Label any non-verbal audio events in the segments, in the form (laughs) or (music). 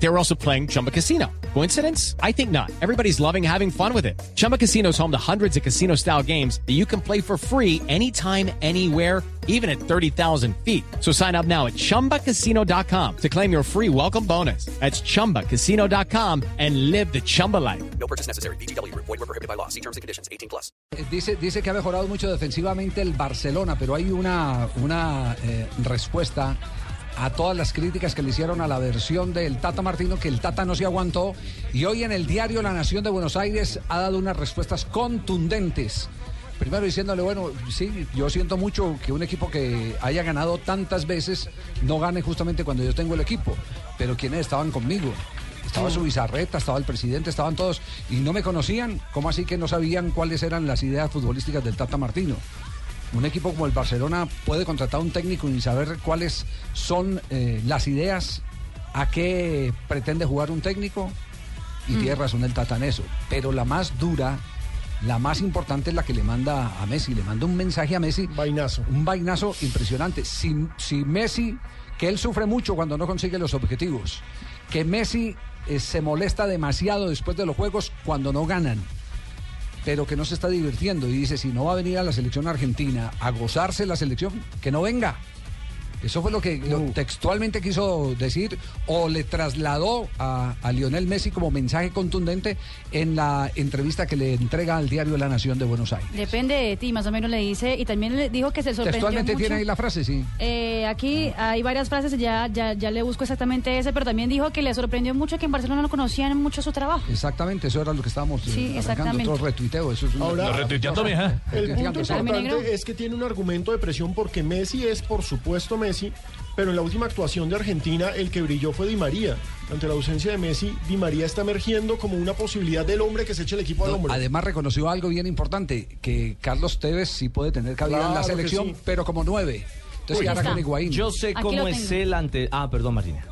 They were also playing Chumba Casino. Coincidence? I think not. Everybody's loving having fun with it. Chumba Casino is home to hundreds of casino style games that you can play for free anytime, anywhere, even at 30,000 feet. So sign up now at chumbacasino.com to claim your free welcome bonus. That's chumbacasino.com and live the Chumba life. No purchase necessary. BGW. Void were prohibited by law. See terms and conditions. 18 plus. Dice, dice que ha mejorado mucho defensivamente el Barcelona, pero hay una, una eh, respuesta a todas las críticas que le hicieron a la versión del Tata Martino, que el Tata no se aguantó. Y hoy en el diario La Nación de Buenos Aires ha dado unas respuestas contundentes. Primero diciéndole, bueno, sí, yo siento mucho que un equipo que haya ganado tantas veces no gane justamente cuando yo tengo el equipo. Pero quienes estaban conmigo. Estaba su bizarreta, estaba el presidente, estaban todos y no me conocían. ¿Cómo así que no sabían cuáles eran las ideas futbolísticas del Tata Martino? Un equipo como el Barcelona puede contratar a un técnico y saber cuáles son eh, las ideas, a qué pretende jugar un técnico. Y tiene razón el Tata en eso. Pero la más dura, la más importante es la que le manda a Messi. Le manda un mensaje a Messi. Vainazo. Un vainazo impresionante. Si, si Messi, que él sufre mucho cuando no consigue los objetivos, que Messi eh, se molesta demasiado después de los juegos cuando no ganan, pero que no se está divirtiendo y dice, si no va a venir a la selección argentina a gozarse la selección, que no venga. Eso fue lo que lo textualmente quiso decir o le trasladó a, a Lionel Messi como mensaje contundente en la entrevista que le entrega al diario La Nación de Buenos Aires. Depende de ti, más o menos le dice. Y también le dijo que se sorprendió Textualmente mucho. tiene ahí la frase, sí. Eh, aquí hay varias frases, ya, ya, ya le busco exactamente ese, pero también dijo que le sorprendió mucho que en Barcelona no conocían mucho su trabajo. Exactamente, eso era lo que estábamos eh, Sí, exactamente. Otro retuiteo, eso es un- Ahora- Lo retuiteando, mija. El punto importante es que tiene un argumento de presión porque Messi es, por supuesto, Messi, pero en la última actuación de Argentina el que brilló fue Di María. Ante la ausencia de Messi, Di María está emergiendo como una posibilidad del hombre que se eche el equipo al No, hombro. Además reconoció algo bien importante, que Carlos Tevez sí puede tener cabida en la selección, sí. pero como nueve. Entonces Uy. ya con Higuaín. Yo sé Aquí cómo es él ante. Ah, perdón, Martina.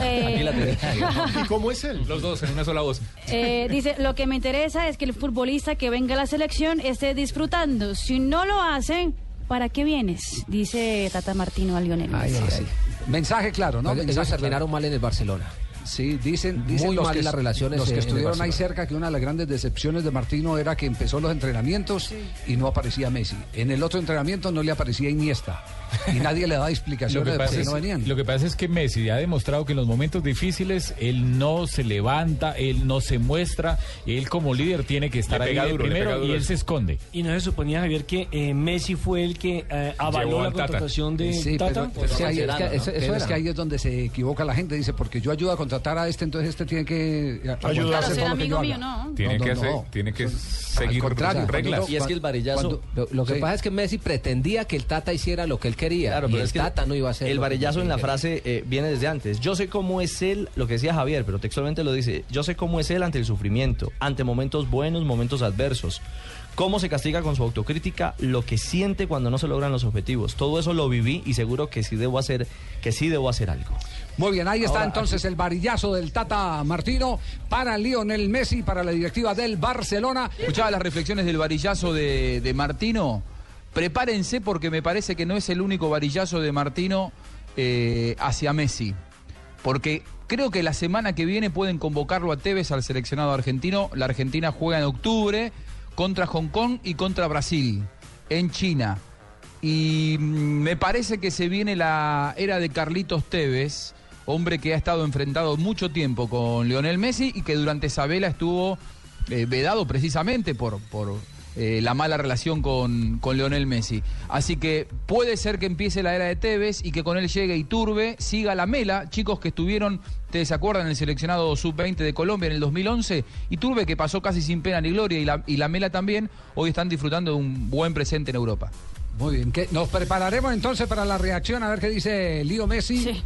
Eh, Aquí la tenés. (laughs) ¿Y cómo es él? Los dos en una sola voz. eh, dice, lo que me interesa es que el futbolista que venga a la selección esté disfrutando. Si no lo hacen, ¿para qué vienes? Dice Tata Martino a Lionel Ay, Messi. ay, ay. Mensaje claro, ¿no? Ellos Mensaje claro. terminaron mal en el Barcelona. Sí, dicen, dicen Muy los mal que, las relaciones los que estuvieron ahí cerca que una de las grandes decepciones de Martino era que empezó los entrenamientos y no aparecía Messi. En el otro entrenamiento no le aparecía Iniesta y nadie le daba (laughs) Lo explicaciones de por qué es, no venían. lo que pasa es que Messi ha demostrado que en los momentos difíciles él no se levanta, él no se muestra, él como líder tiene que estar ahí duro, primero y él se esconde. Y no se suponía, Javier, que eh, Messi fue el que eh, avaló la contratación de Sí, Tata. pero, pero Sí, ahí, es que pero eso- eso es que ahí es donde se equivoca la gente. Dice, porque yo ayudo a contratar a este, entonces este tiene que aguantarse Claro, amigo mío. ¿no? Tiene No, que no, hacer- no. tiene que seguir reglas. Y es que el varillazo. lo lo que Sí. pasa es que Messi pretendía que el Tata hiciera lo que él quería. Claro, y pero el es que Tata no iba a hacer. El varillazo en la frase eh, viene desde antes. Yo sé cómo es él, lo que decía Javier, pero textualmente lo dice. Yo sé cómo es él ante el sufrimiento, ante momentos buenos, momentos adversos. Cómo se castiga con su autocrítica, lo que siente cuando no se logran los objetivos. Todo eso lo viví y seguro que sí debo hacer, que sí debo hacer algo. Muy bien, ahí está Ahora, entonces el varillazo del Tata Martino para Lionel Messi, para la directiva del Barcelona. Escuchaba las reflexiones del varillazo de, de Martino. Prepárense porque me parece que no es el único varillazo de Martino eh, hacia Messi. Porque creo que la semana que viene pueden convocarlo a Tevez al seleccionado argentino. La Argentina juega en octubre contra Hong Kong y contra Brasil en China. Y mm, me parece que se viene la era de Carlitos Tevez, hombre que ha estado enfrentado mucho tiempo con Lionel Messi y que durante esa vela estuvo eh, vedado precisamente por, por eh, la mala relación con, con Lionel Messi. Así que puede ser que empiece la era de Tevez y que con él llegue Iturbe, siga la Mela, chicos que estuvieron, ustedes se acuerdan, en el seleccionado sub-20 de Colombia en el 2011, Iturbe que pasó casi sin pena ni gloria y la, y la Mela también, hoy están disfrutando de un buen presente en Europa. Muy bien, ¿qué? nos prepararemos entonces para la reacción a ver qué dice Lío Messi. Sí.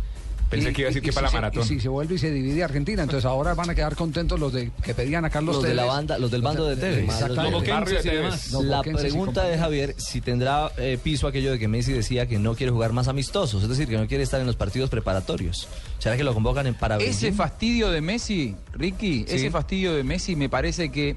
Pensé que iba a decir que para la si se- maratón. y si se vuelve y se divide Argentina, entonces ahora van a quedar contentos los de que pedían a Carlos Los de la Tevez. banda, los del bando de Tevez. Exactamente. La pregunta de. Javier si tendrá eh, piso aquello de que Messi decía que no quiere jugar más amistosos, es decir, que no quiere estar en los partidos preparatorios. ¿Será que lo convocan en para Ese fastidio de Messi, Ricky, Sí. ese fastidio de Messi me parece que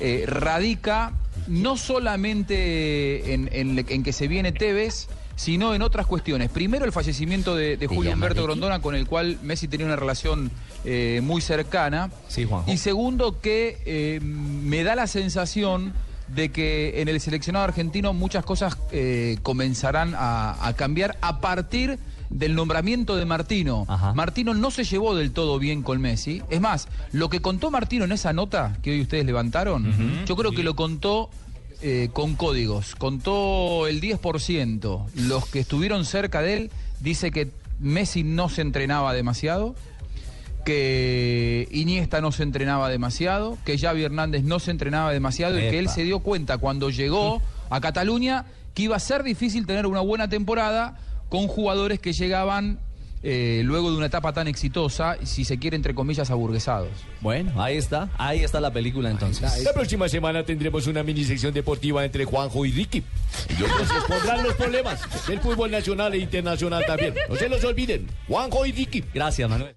eh, radica no solamente en, en- en que se viene Tevez, sino en otras cuestiones. Primero el fallecimiento de, de Julio Humberto Grondona, con el cual Messi tenía una relación eh, muy cercana. Sí. Y segundo que eh, me da la sensación de que en el seleccionado argentino muchas cosas eh, comenzarán a, a cambiar a partir del nombramiento de Martino. Ajá. Martino no se llevó del todo bien con Messi. Es más, lo que contó Martino en esa nota que hoy ustedes levantaron, yo creo que lo contó eh, con códigos. Contó el 10%. Los que estuvieron cerca de él dice que Messi no se entrenaba demasiado, que Iniesta no se entrenaba demasiado, que Xavi Hernández no se entrenaba demasiado y que él se dio cuenta cuando llegó a Cataluña que iba a ser difícil tener una buena temporada con jugadores que llegaban eh, luego de una etapa tan exitosa, si se quiere, entre comillas, aburguesados. Bueno, ahí está, ahí está la película entonces. La próxima semana tendremos una mini sección deportiva entre Juanjo y Ricky. Y otros expondrán los problemas del fútbol nacional e internacional también. No se los olviden. Juanjo y Ricky. Gracias, Manuel.